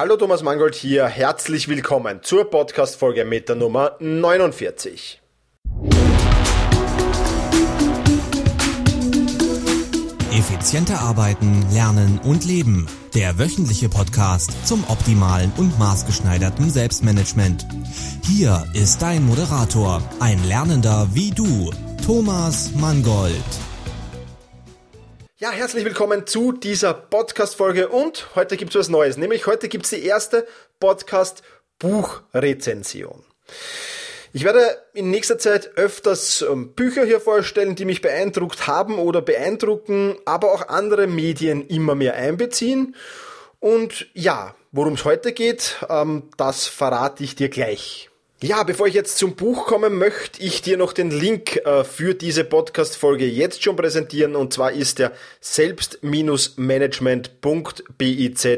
Hallo Thomas Mangold hier, herzlich willkommen zur Podcast-Folge mit der Nummer 49. Effizienter arbeiten, lernen und leben. Der wöchentliche Podcast zum optimalen und maßgeschneiderten Selbstmanagement. Hier ist dein Moderator, ein Lernender wie du, Thomas Mangold. Ja, herzlich willkommen zu dieser Podcast-Folge und heute gibt es was Neues, nämlich heute gibt es die erste Podcast-Buchrezension. Ich werde in nächster Zeit öfters ähm, Bücher hier vorstellen, die mich beeindruckt haben oder beeindrucken, aber auch andere Medien immer mehr einbeziehen. Und ja, worum es heute geht, ähm, das verrate ich dir gleich. Ja, bevor ich jetzt zum Buch komme, möchte ich dir noch den Link äh, für diese Podcast-Folge jetzt schon präsentieren. Und zwar ist der selbst-management.biz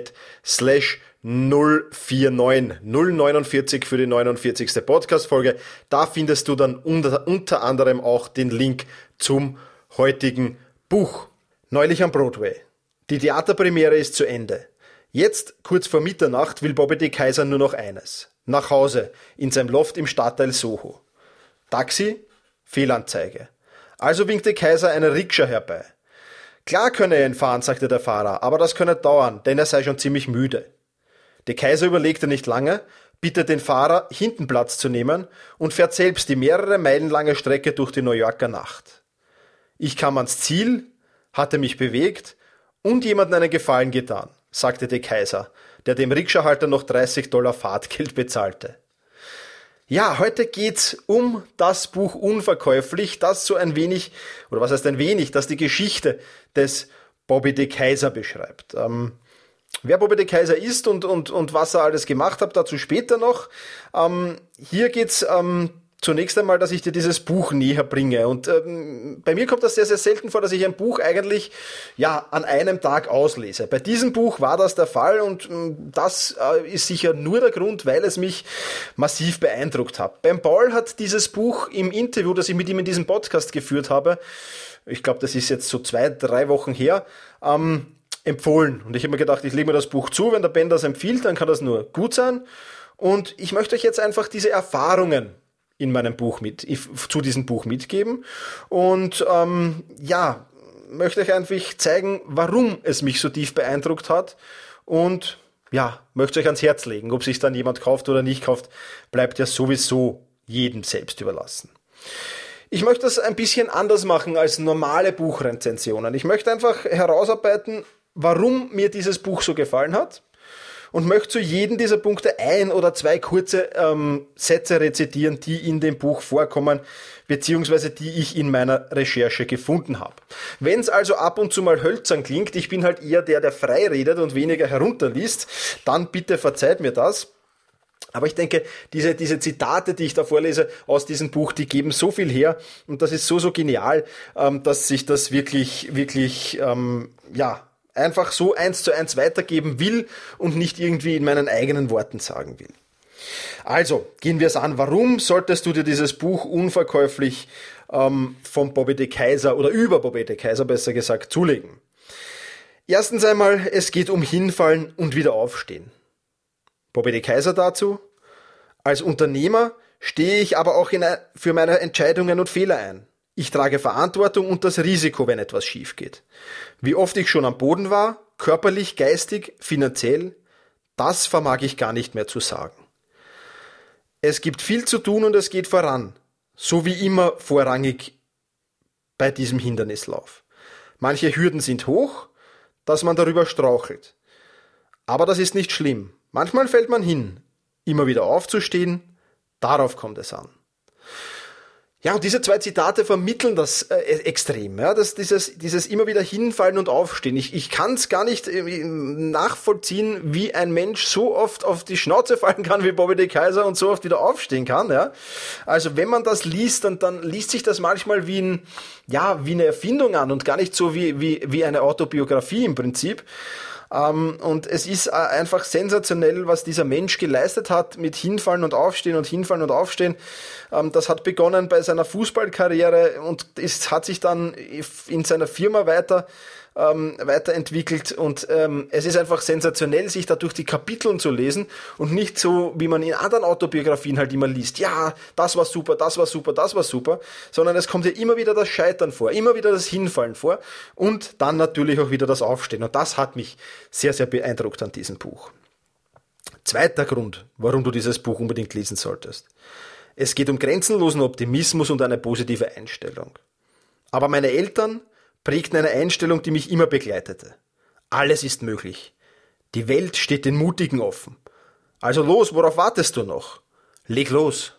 slash 049 049 für die 49. Podcast-Folge. Da findest du dann unter, unter anderem auch den Link zum heutigen Buch. Neulich am Broadway. Die Theaterpremiere ist zu Ende. Jetzt, kurz vor Mitternacht, will Bobby D. Kaiser nur noch eines nach Hause in seinem Loft im Stadtteil Soho. Taxi, Fehlanzeige. Also winkte Kaiser eine Rikscha herbei. Klar könne er ihn fahren, sagte der Fahrer, aber das könne dauern, denn er sei schon ziemlich müde. Der Kaiser überlegte nicht lange, bittet den Fahrer, hinten Platz zu nehmen und fährt selbst die mehrere Meilen lange Strecke durch die New Yorker Nacht. Ich kam ans Ziel, hatte mich bewegt und jemandem einen Gefallen getan, sagte der Kaiser, der dem Rikschahalter noch 30 Dollar Fahrtgeld bezahlte. Ja, heute geht's um das Buch Unverkäuflich, das so ein wenig, oder was heißt ein wenig, das die Geschichte des Bobby de Kaiser beschreibt. Ähm, wer Bobby de Kaiser ist und, und, und was er alles gemacht hat, dazu später noch. Ähm, hier geht's ähm, zunächst einmal, dass ich dir dieses Buch näher bringe. Und ähm, bei mir kommt das sehr, sehr selten vor, dass ich ein Buch eigentlich ja an einem Tag auslese. Bei diesem Buch war das der Fall und ähm, das äh, ist sicher nur der Grund, weil es mich massiv beeindruckt hat. Beim Paul hat dieses Buch im Interview, das ich mit ihm in diesem Podcast geführt habe, ich glaube, das ist jetzt so zwei, drei Wochen her, ähm, empfohlen. Und ich habe mir gedacht, ich lege mir das Buch zu, wenn der Ben das empfiehlt, dann kann das nur gut sein. Und ich möchte euch jetzt einfach diese Erfahrungen in meinem Buch mit, zu diesem Buch mitgeben. Und ähm, ja, möchte euch einfach zeigen, warum es mich so tief beeindruckt hat. Und ja, möchte euch ans Herz legen. Ob sich dann jemand kauft oder nicht kauft, bleibt ja sowieso jedem selbst überlassen. Ich möchte das ein bisschen anders machen als normale Buchrezensionen. Ich möchte einfach herausarbeiten, warum mir dieses Buch so gefallen hat und möchte zu jedem dieser Punkte ein oder zwei kurze ähm, Sätze rezitieren, die in dem Buch vorkommen, beziehungsweise die ich in meiner Recherche gefunden habe. Wenn es also ab und zu mal hölzern klingt, ich bin halt eher der, der frei redet und weniger herunterliest, dann bitte verzeiht mir das. Aber ich denke, diese, diese Zitate, die ich da vorlese aus diesem Buch, die geben so viel her und das ist so, so genial, ähm, dass sich das wirklich, wirklich, ähm, ja, einfach so eins zu eins weitergeben will und nicht irgendwie in meinen eigenen Worten sagen will. Also, gehen wir es an. Warum solltest du dir dieses Buch unverkäuflich ähm, von Bobby de Kaiser oder über Bobby de Kaiser besser gesagt zulegen? Erstens einmal, es geht um Hinfallen und wieder aufstehen. Bobby de Kaiser dazu. Als Unternehmer stehe ich aber auch in, für meine Entscheidungen und Fehler ein. Ich trage Verantwortung und das Risiko, wenn etwas schief geht. Wie oft ich schon am Boden war, körperlich, geistig, finanziell, das vermag ich gar nicht mehr zu sagen. Es gibt viel zu tun und es geht voran, so wie immer vorrangig bei diesem Hindernislauf. Manche Hürden sind hoch, dass man darüber strauchelt. Aber das ist nicht schlimm. Manchmal fällt man hin. Immer wieder aufzustehen, darauf kommt es an. Ja, und diese zwei Zitate vermitteln das äh, extrem, ja, dass dieses, dieses immer wieder hinfallen und aufstehen. Ich, ich kann es gar nicht äh, nachvollziehen, wie ein Mensch so oft auf die Schnauze fallen kann wie Bobby de Kaiser und so oft wieder aufstehen kann. Ja. Also wenn man das liest, dann, dann liest sich das manchmal wie ein, ja, wie eine Erfindung an und gar nicht so wie, wie, wie eine Autobiografie im Prinzip. Ähm, und es ist äh, einfach sensationell, was dieser Mensch geleistet hat mit Hinfallen und Aufstehen und Hinfallen und Aufstehen. Ähm, das hat begonnen bei seiner Fußballkarriere und es hat sich dann in seiner Firma weiter ähm, weiterentwickelt und ähm, es ist einfach sensationell, sich da durch die Kapiteln zu lesen und nicht so, wie man in anderen Autobiografien halt immer liest, ja, das war super, das war super, das war super, sondern es kommt ja immer wieder das Scheitern vor, immer wieder das Hinfallen vor und dann natürlich auch wieder das Aufstehen und das hat mich sehr, sehr beeindruckt an diesem Buch. Zweiter Grund, warum du dieses Buch unbedingt lesen solltest. Es geht um grenzenlosen Optimismus und eine positive Einstellung. Aber meine Eltern prägten eine Einstellung, die mich immer begleitete. Alles ist möglich. Die Welt steht den Mutigen offen. Also los, worauf wartest du noch? Leg los.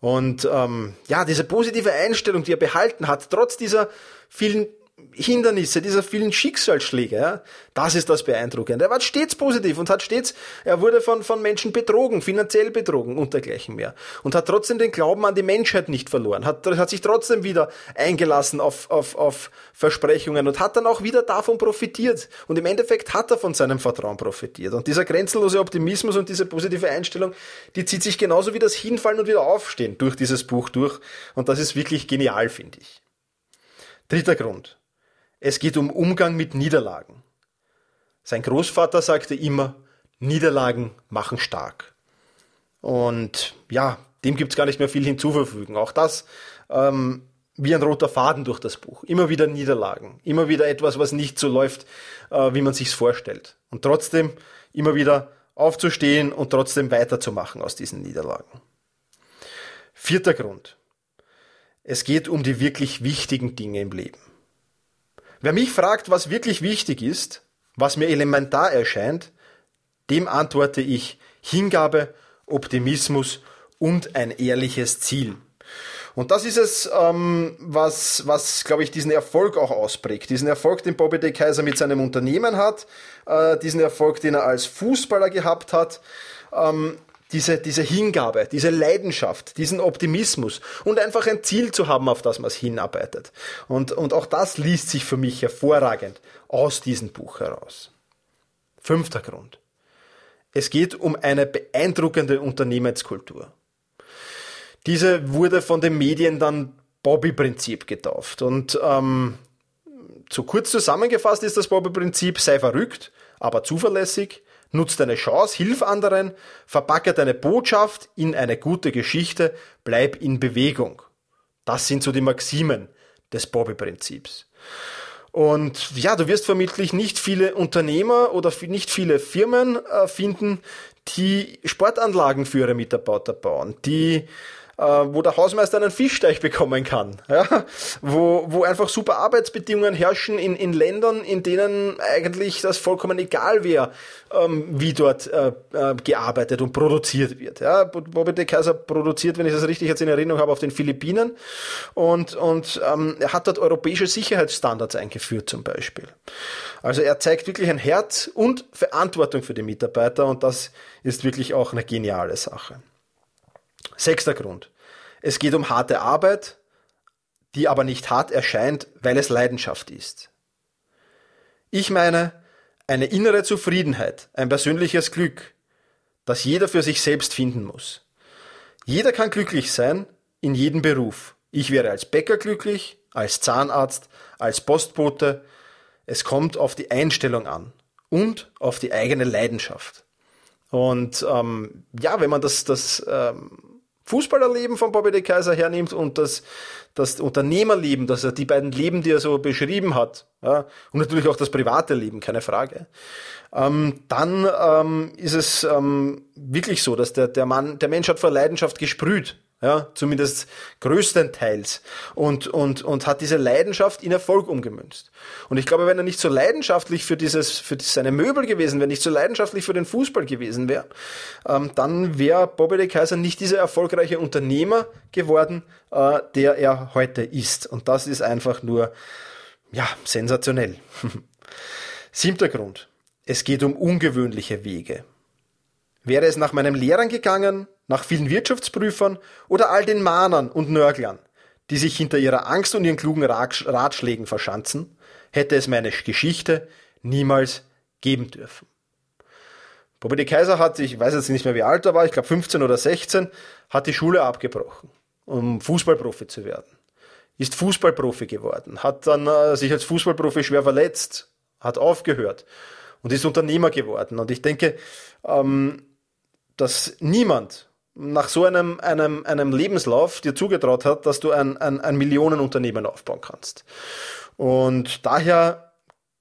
Und ähm, ja, diese positive Einstellung, die er behalten hat, trotz dieser vielen Hindernisse, dieser vielen Schicksalsschläge, ja, das ist das Beeindruckende. Er war stets positiv und hat stets, er wurde von, von Menschen betrogen, finanziell betrogen und dergleichen mehr. Und hat trotzdem den Glauben an die Menschheit nicht verloren, hat, hat sich trotzdem wieder eingelassen auf, auf, auf Versprechungen und hat dann auch wieder davon profitiert. Und im Endeffekt hat er von seinem Vertrauen profitiert. Und dieser grenzenlose Optimismus und diese positive Einstellung, die zieht sich genauso wie das Hinfallen und wieder Aufstehen durch dieses Buch durch. Und das ist wirklich genial, finde ich. Dritter Grund. Es geht um Umgang mit Niederlagen. Sein Großvater sagte immer, Niederlagen machen stark. Und ja, dem gibt's gar nicht mehr viel hinzufügen. Auch das ähm, wie ein roter Faden durch das Buch. Immer wieder Niederlagen, immer wieder etwas, was nicht so läuft, äh, wie man sich's vorstellt. Und trotzdem immer wieder aufzustehen und trotzdem weiterzumachen aus diesen Niederlagen. Vierter Grund. Es geht um die wirklich wichtigen Dinge im Leben. Wer mich fragt, was wirklich wichtig ist, was mir elementar erscheint, dem antworte ich Hingabe, Optimismus und ein ehrliches Ziel. Und das ist es, ähm, was, was glaube ich, diesen Erfolg auch ausprägt. Diesen Erfolg, den Bobby de Kaiser mit seinem Unternehmen hat, äh, diesen Erfolg, den er als Fußballer gehabt hat. Ähm, diese, diese Hingabe, diese Leidenschaft, diesen Optimismus und einfach ein Ziel zu haben, auf das man es hinarbeitet. Und, und auch das liest sich für mich hervorragend aus diesem Buch heraus. Fünfter Grund. Es geht um eine beeindruckende Unternehmenskultur. Diese wurde von den Medien dann Bobby-Prinzip getauft. Und ähm, so kurz zusammengefasst ist das Bobby-Prinzip, sei verrückt, aber zuverlässig, Nutz deine Chance, hilf anderen, verpacke deine Botschaft in eine gute Geschichte, bleib in Bewegung. Das sind so die Maximen des Bobby-Prinzips. Und ja, du wirst vermutlich nicht viele Unternehmer oder nicht viele Firmen äh, finden, die Sportanlagen für ihre Mitarbeiter bauen, die äh, wo der Hausmeister einen Fischteich bekommen kann, ja? wo, wo einfach super Arbeitsbedingungen herrschen in, in Ländern, in denen eigentlich das vollkommen egal wäre, ähm, wie dort äh, äh, gearbeitet und produziert wird. Ja? Bobby de Kaiser produziert, wenn ich das richtig jetzt in Erinnerung habe, auf den Philippinen und, und ähm, er hat dort europäische Sicherheitsstandards eingeführt zum Beispiel. Also er zeigt wirklich ein Herz und Verantwortung für die Mitarbeiter und das ist wirklich auch eine geniale Sache. Sechster Grund. Es geht um harte Arbeit, die aber nicht hart erscheint, weil es Leidenschaft ist. Ich meine, eine innere Zufriedenheit, ein persönliches Glück, das jeder für sich selbst finden muss. Jeder kann glücklich sein in jedem Beruf. Ich wäre als Bäcker glücklich, als Zahnarzt, als Postbote. Es kommt auf die Einstellung an und auf die eigene Leidenschaft. Und ähm, ja, wenn man das, das ähm, Fußballerleben von Bobby de Kaiser hernimmt und das, das Unternehmerleben, das er, die beiden Leben, die er so beschrieben hat, ja, und natürlich auch das private Leben, keine Frage, ähm, dann ähm, ist es ähm, wirklich so, dass der, der Mann, der Mensch hat vor Leidenschaft gesprüht ja, zumindest größtenteils und, und, und hat diese Leidenschaft in Erfolg umgemünzt. Und ich glaube, wenn er nicht so leidenschaftlich für dieses, für seine Möbel gewesen wäre, nicht so leidenschaftlich für den Fußball gewesen wäre, ähm, dann wäre Bobby de Kaiser nicht dieser erfolgreiche Unternehmer geworden, äh, der er heute ist. Und das ist einfach nur, ja, sensationell. Siebter Grund. Es geht um ungewöhnliche Wege. Wäre es nach meinen Lehrern gegangen, nach vielen Wirtschaftsprüfern oder all den Mahnern und Nörglern, die sich hinter ihrer Angst und ihren klugen Ratschlägen verschanzen, hätte es meine Geschichte niemals geben dürfen. Bobby de Kaiser hat, ich weiß jetzt nicht mehr wie alt er war, ich glaube 15 oder 16, hat die Schule abgebrochen, um Fußballprofi zu werden. ist Fußballprofi geworden, hat dann äh, sich als Fußballprofi schwer verletzt, hat aufgehört und ist Unternehmer geworden. Und ich denke, ähm, dass niemand nach so einem, einem, einem Lebenslauf dir zugetraut hat, dass du ein, ein, ein Millionenunternehmen aufbauen kannst. Und daher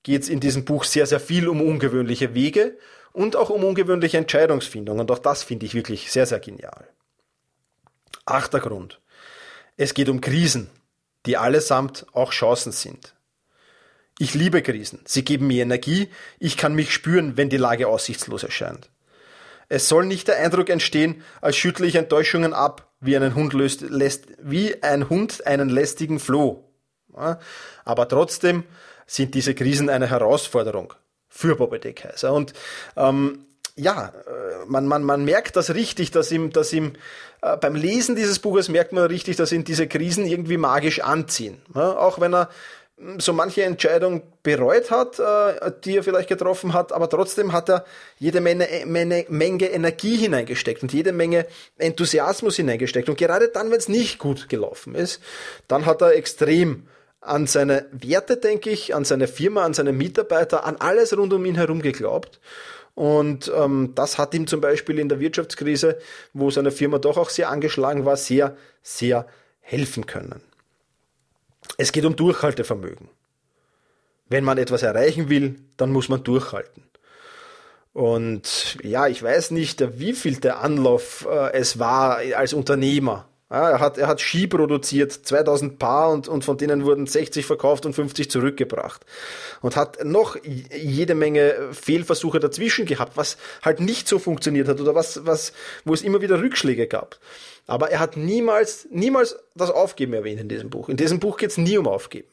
geht es in diesem Buch sehr, sehr viel um ungewöhnliche Wege und auch um ungewöhnliche Entscheidungsfindung. Und auch das finde ich wirklich sehr, sehr genial. Achter Grund. Es geht um Krisen, die allesamt auch Chancen sind. Ich liebe Krisen. Sie geben mir Energie. Ich kann mich spüren, wenn die Lage aussichtslos erscheint. Es soll nicht der Eindruck entstehen, als schüttle ich Enttäuschungen ab, wie, einen Hund löst, lässt, wie ein Hund einen lästigen Floh. Aber trotzdem sind diese Krisen eine Herausforderung für Bobby de Kaiser. Und ähm, ja, äh, man, man, man merkt das richtig, dass ihm, dass ihm äh, beim Lesen dieses Buches merkt man richtig, dass ihn diese Krisen irgendwie magisch anziehen. Ja, auch wenn er so manche Entscheidung bereut hat, äh, die er vielleicht getroffen hat, aber trotzdem hat er jede Menge, Menge, Menge Energie hineingesteckt und jede Menge Enthusiasmus hineingesteckt. Und gerade dann, wenn es nicht gut gelaufen ist, dann hat er extrem an seine Werte, denke ich, an seine Firma, an seine Mitarbeiter, an alles rund um ihn herum geglaubt. Und ähm, das hat ihm zum Beispiel in der Wirtschaftskrise, wo seine Firma doch auch sehr angeschlagen war, sehr, sehr helfen können. Es geht um Durchhaltevermögen. Wenn man etwas erreichen will, dann muss man durchhalten. Und ja, ich weiß nicht, wie viel der Anlauf äh, es war als Unternehmer. Ja, er, hat, er hat Ski produziert, 2000 Paar und, und von denen wurden 60 verkauft und 50 zurückgebracht. Und hat noch jede Menge Fehlversuche dazwischen gehabt, was halt nicht so funktioniert hat oder was, was, wo es immer wieder Rückschläge gab. Aber er hat niemals, niemals das Aufgeben erwähnt in diesem Buch. In diesem Buch geht es nie um Aufgeben.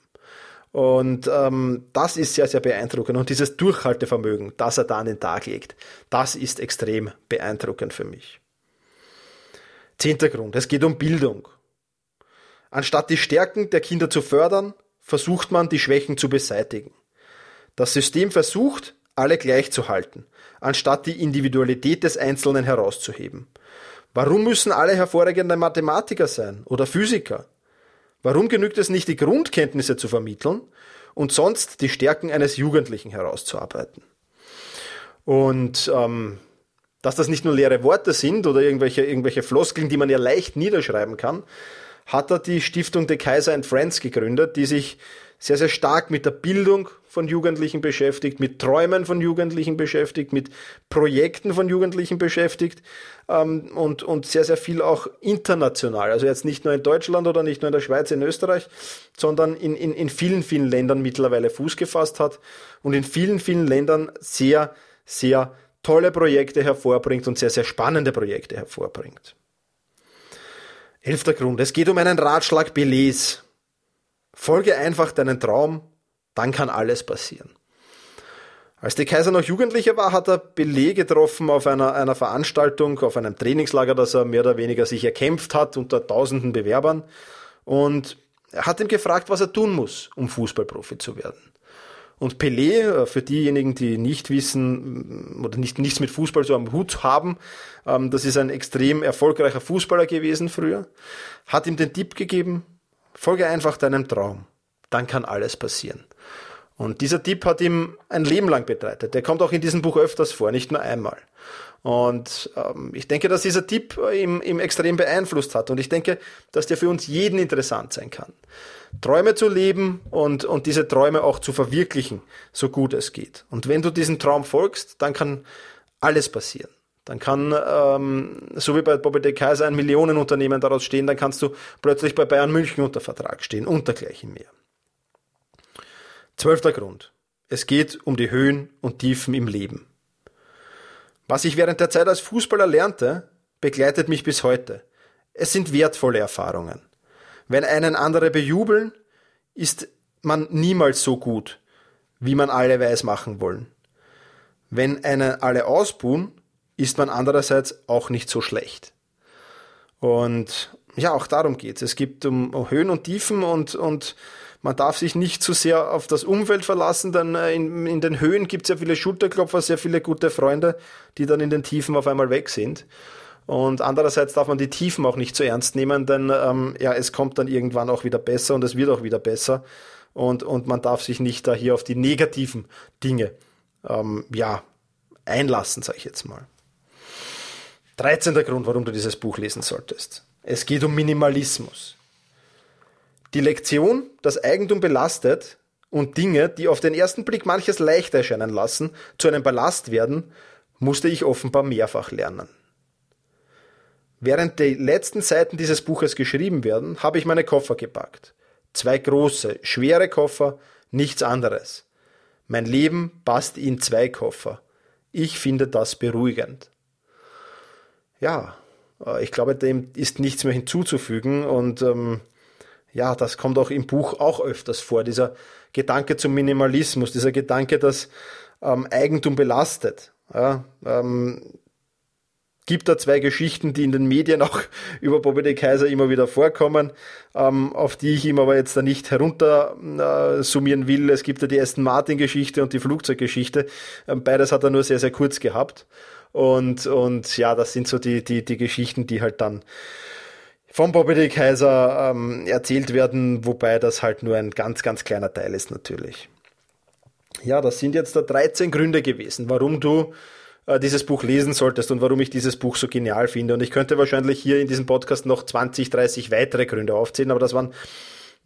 Und ähm, das ist sehr, sehr beeindruckend. Und dieses Durchhaltevermögen, das er da an den Tag legt, das ist extrem beeindruckend für mich. Zehnter Grund, es geht um Bildung. Anstatt die Stärken der Kinder zu fördern, versucht man, die Schwächen zu beseitigen. Das System versucht, alle gleich zu halten, anstatt die Individualität des Einzelnen herauszuheben. Warum müssen alle hervorragende Mathematiker sein oder Physiker? Warum genügt es nicht, die Grundkenntnisse zu vermitteln und sonst die Stärken eines Jugendlichen herauszuarbeiten? Und ähm, dass das nicht nur leere Worte sind oder irgendwelche, irgendwelche Floskeln, die man ja leicht niederschreiben kann, hat er die Stiftung The Kaiser and Friends gegründet, die sich sehr, sehr stark mit der Bildung von Jugendlichen beschäftigt, mit Träumen von Jugendlichen beschäftigt, mit Projekten von Jugendlichen beschäftigt ähm, und, und sehr, sehr viel auch international. Also jetzt nicht nur in Deutschland oder nicht nur in der Schweiz, in Österreich, sondern in, in, in vielen, vielen Ländern mittlerweile Fuß gefasst hat und in vielen, vielen Ländern sehr, sehr tolle Projekte hervorbringt und sehr, sehr spannende Projekte hervorbringt. Elfter Grund. Es geht um einen Ratschlag Belets. Folge einfach deinen Traum, dann kann alles passieren. Als der Kaiser noch Jugendlicher war, hat er Belay getroffen auf einer, einer Veranstaltung, auf einem Trainingslager, das er mehr oder weniger sich erkämpft hat unter tausenden Bewerbern. Und er hat ihn gefragt, was er tun muss, um Fußballprofi zu werden. Und Pelé, äh, für diejenigen, die nicht wissen oder nicht, nichts mit Fußball so am Hut haben, ähm, das ist ein extrem erfolgreicher Fußballer gewesen früher, hat ihm den Tipp gegeben, folge einfach deinem Traum, dann kann alles passieren. Und dieser Tipp hat ihm ein Leben lang begleitet. Der kommt auch in diesem Buch öfters vor, nicht nur einmal. Und ähm, ich denke, dass dieser Tipp ihm, ihm extrem beeinflusst hat. Und ich denke, dass der für uns jeden interessant sein kann. Träume zu leben und, und diese Träume auch zu verwirklichen, so gut es geht. Und wenn du diesem Traum folgst, dann kann alles passieren. Dann kann, ähm, so wie bei Bobby de Kaiser, ein Millionenunternehmen daraus stehen, dann kannst du plötzlich bei Bayern München unter Vertrag stehen und dergleichen mehr. Zwölfter Grund. Es geht um die Höhen und Tiefen im Leben. Was ich während der Zeit als Fußballer lernte, begleitet mich bis heute. Es sind wertvolle Erfahrungen. Wenn einen andere bejubeln, ist man niemals so gut, wie man alle weiß machen wollen. Wenn einen alle ausbuhen, ist man andererseits auch nicht so schlecht. Und ja, auch darum geht es. Es gibt um Höhen und Tiefen und, und man darf sich nicht zu sehr auf das Umfeld verlassen, denn äh, in, in den Höhen gibt es ja viele Schulterklopfer, sehr viele gute Freunde, die dann in den Tiefen auf einmal weg sind. Und andererseits darf man die Tiefen auch nicht zu ernst nehmen, denn ähm, ja, es kommt dann irgendwann auch wieder besser und es wird auch wieder besser. Und, und man darf sich nicht da hier auf die negativen Dinge ähm, ja, einlassen, sage ich jetzt mal. 13. Grund, warum du dieses Buch lesen solltest. Es geht um Minimalismus. Die Lektion, dass Eigentum belastet und Dinge, die auf den ersten Blick manches leicht erscheinen lassen, zu einem Ballast werden, musste ich offenbar mehrfach lernen. Während die letzten Seiten dieses Buches geschrieben werden, habe ich meine Koffer gepackt. Zwei große, schwere Koffer, nichts anderes. Mein Leben passt in zwei Koffer. Ich finde das beruhigend. Ja, äh, ich glaube, dem ist nichts mehr hinzuzufügen und ähm, ja, das kommt auch im Buch auch öfters vor, dieser Gedanke zum Minimalismus, dieser Gedanke, dass ähm, Eigentum belastet. Ja, ähm, gibt da zwei Geschichten, die in den Medien auch über Bobby de Kaiser immer wieder vorkommen, ähm, auf die ich ihm aber jetzt da nicht herunter äh, summieren will. Es gibt ja die Aston Martin Geschichte und die Flugzeuggeschichte. Ähm, beides hat er nur sehr, sehr kurz gehabt. Und, und ja, das sind so die, die, die Geschichten, die halt dann vom Bobby de Kaiser ähm, erzählt werden, wobei das halt nur ein ganz, ganz kleiner Teil ist natürlich. Ja, das sind jetzt da 13 Gründe gewesen, warum du äh, dieses Buch lesen solltest und warum ich dieses Buch so genial finde. Und ich könnte wahrscheinlich hier in diesem Podcast noch 20, 30 weitere Gründe aufzählen, aber das waren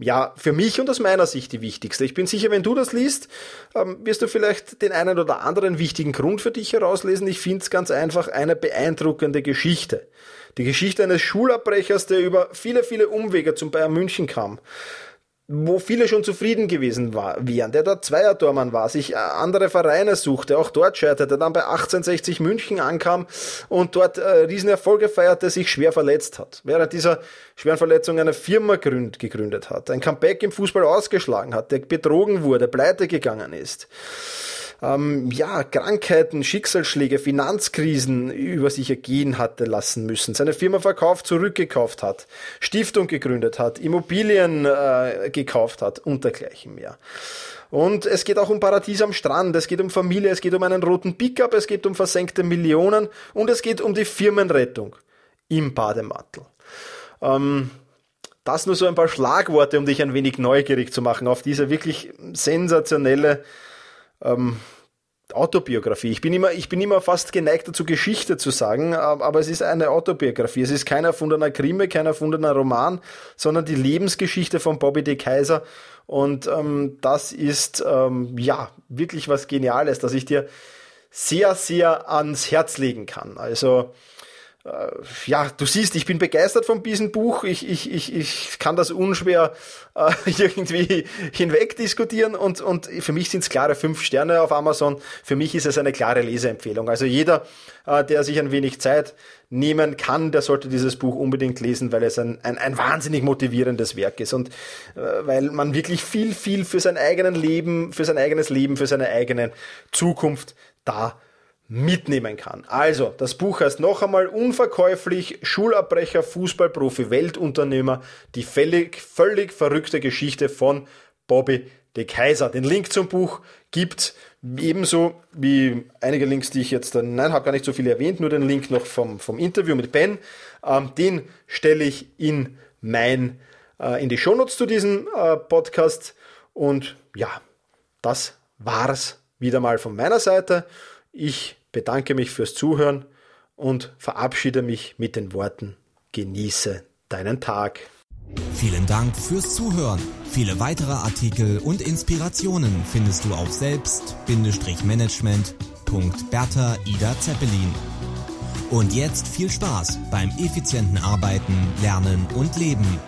ja, für mich und aus meiner Sicht die wichtigste. Ich bin sicher, wenn du das liest, ähm, wirst du vielleicht den einen oder anderen wichtigen Grund für dich herauslesen. Ich finde es ganz einfach eine beeindruckende Geschichte. Die Geschichte eines Schulabbrechers, der über viele, viele Umwege zum Bayern München kam wo viele schon zufrieden gewesen wären, der dort Zweiertormann war, sich äh, andere Vereine suchte, auch dort scheiterte, dann bei 1860 München ankam und dort äh, Riesenerfolge feierte, sich schwer verletzt hat. Während dieser schweren Verletzung eine Firma gründ, gegründet hat, ein Comeback im Fußball ausgeschlagen hat, der betrogen wurde, pleite gegangen ist ähm, ja, Krankheiten, Schicksalsschläge, Finanzkrisen über sich ergehen hatte lassen müssen, seine Firma verkauft, zurückgekauft hat, Stiftung gegründet hat, Immobilien äh, gekauft hat und dergleichen mehr. Und es geht auch um Paradies am Strand, es geht um Familie, es geht um einen roten Pickup, es geht um versenkte Millionen und es geht um die Firmenrettung im Bademantel. Ähm, das nur so ein paar Schlagworte, um dich ein wenig neugierig zu machen auf diese wirklich sensationelle ähm, Autobiografie. Ich bin immer, ich bin immer fast geneigt dazu, Geschichte zu sagen, aber es ist eine Autobiografie. Es ist kein erfundener Krimi, kein erfundener Roman, sondern die Lebensgeschichte von Bobby de Kaiser. Und ähm, das ist ähm, ja wirklich was Geniales, das ich dir sehr, sehr ans Herz legen kann. Also ja, du siehst, ich bin begeistert von diesem Buch. Ich, ich, ich, ich kann das unschwer äh, irgendwie hinweg diskutieren und, und für mich sind es klare fünf Sterne auf Amazon. Für mich ist es eine klare Leseempfehlung. Also jeder, äh, der sich ein wenig Zeit nehmen kann, der sollte dieses Buch unbedingt lesen, weil es ein, ein, ein wahnsinnig motivierendes Werk ist und äh, weil man wirklich viel, viel für sein eigenes Leben, für sein eigenes Leben, für seine eigene Zukunft da mitnehmen kann. Also, das Buch heißt noch einmal unverkäuflich Schulabbrecher, Fußballprofi, Weltunternehmer, die völlig, völlig verrückte Geschichte von Bobby de Kaiser. Den Link zum Buch gibt's ebenso wie einige Links, die ich jetzt, nein, habe gar nicht so viel erwähnt, nur den Link noch vom, vom Interview mit Ben. Ähm, den stelle ich in mein, äh, in die Shownotes zu diesem äh, Podcast. Und ja, das war's wieder mal von meiner Seite. Ich bedanke mich fürs Zuhören und verabschiede mich mit den Worten Genieße deinen Tag. Vielen Dank fürs Zuhören. Viele weitere Artikel und Inspirationen findest du auf selbst-management.bertha Ida Zeppelin. Und jetzt viel Spaß beim effizienten Arbeiten, Lernen und Leben.